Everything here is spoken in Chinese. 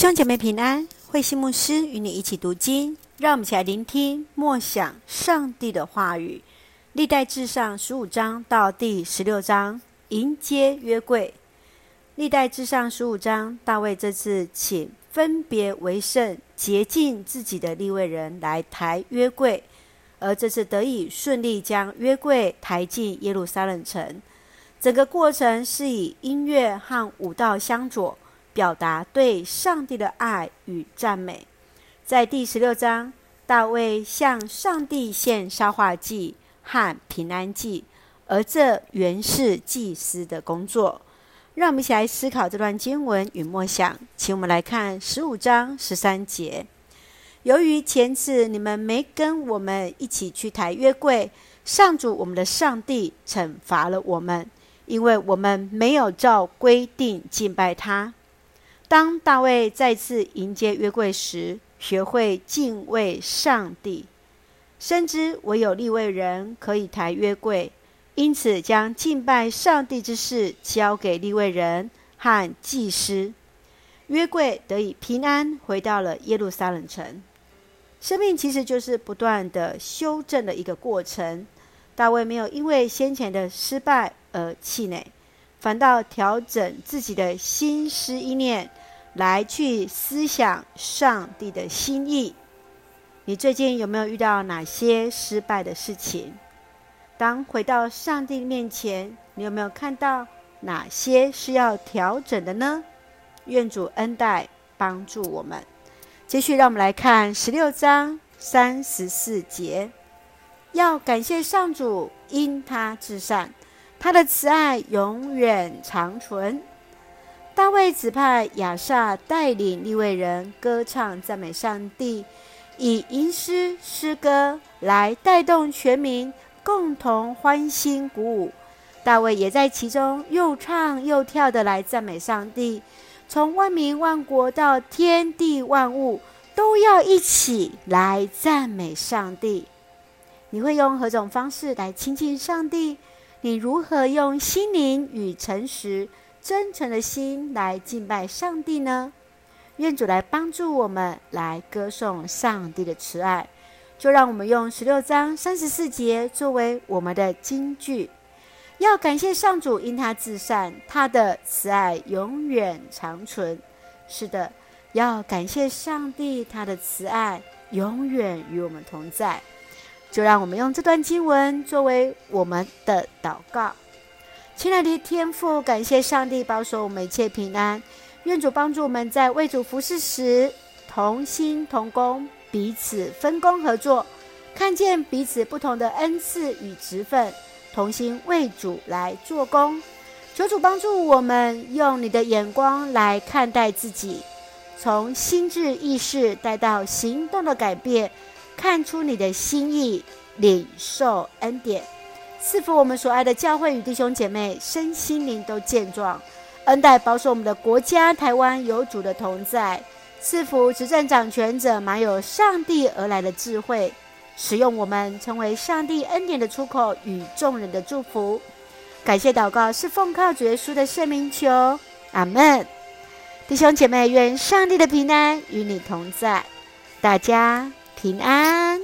兄姐妹平安，慧馨牧师与你一起读经，让我们一起来聆听默想上帝的话语。历代志上十五章到第十六章，迎接约柜。历代志上十五章，大卫这次请分别为圣、洁净自己的利未人来抬约柜，而这次得以顺利将约柜抬进耶路撒冷城。整个过程是以音乐和舞蹈相佐。表达对上帝的爱与赞美。在第十六章，大卫向上帝献烧化祭和平安祭，而这原是祭司的工作。让我们一起来思考这段经文与默想。请我们来看十五章十三节：由于前次你们没跟我们一起去抬约柜，上主我们的上帝惩罚了我们，因为我们没有照规定敬拜他。当大卫再次迎接约柜时，学会敬畏上帝，深知唯有利未人可以抬约柜，因此将敬拜上帝之事交给利未人和祭司。约柜得以平安回到了耶路撒冷城。生命其实就是不断的修正的一个过程。大卫没有因为先前的失败而气馁，反倒调整自己的心思意念。来去思想上帝的心意。你最近有没有遇到哪些失败的事情？当回到上帝面前，你有没有看到哪些是要调整的呢？愿主恩待帮助我们。继续，让我们来看十六章三十四节。要感谢上主，因他至善，他的慈爱永远长存。大卫指派亚萨带领利未人歌唱赞美上帝，以吟诗诗歌来带动全民共同欢欣鼓舞。大卫也在其中又唱又跳的来赞美上帝。从万民万国到天地万物，都要一起来赞美上帝。你会用何种方式来亲近上帝？你如何用心灵与诚实？真诚的心来敬拜上帝呢？愿主来帮助我们来歌颂上帝的慈爱。就让我们用十六章三十四节作为我们的金句。要感谢上主，因他至善，他的慈爱永远长存。是的，要感谢上帝，他的慈爱永远与我们同在。就让我们用这段经文作为我们的祷告。亲爱的天父，感谢上帝保守我们一切平安。愿主帮助我们在为主服事时同心同工，彼此分工合作，看见彼此不同的恩赐与职分，同心为主来做工。求主帮助我们用你的眼光来看待自己，从心智意识带到行动的改变，看出你的心意，领受恩典。赐福我们所爱的教会与弟兄姐妹，身心灵都健壮，恩待保守我们的国家台湾有主的同在。赐福执政掌权者，满有上帝而来的智慧，使用我们成为上帝恩典的出口与众人的祝福。感谢祷告是奉靠主耶稣的圣名求，阿门。弟兄姐妹，愿上帝的平安与你同在，大家平安。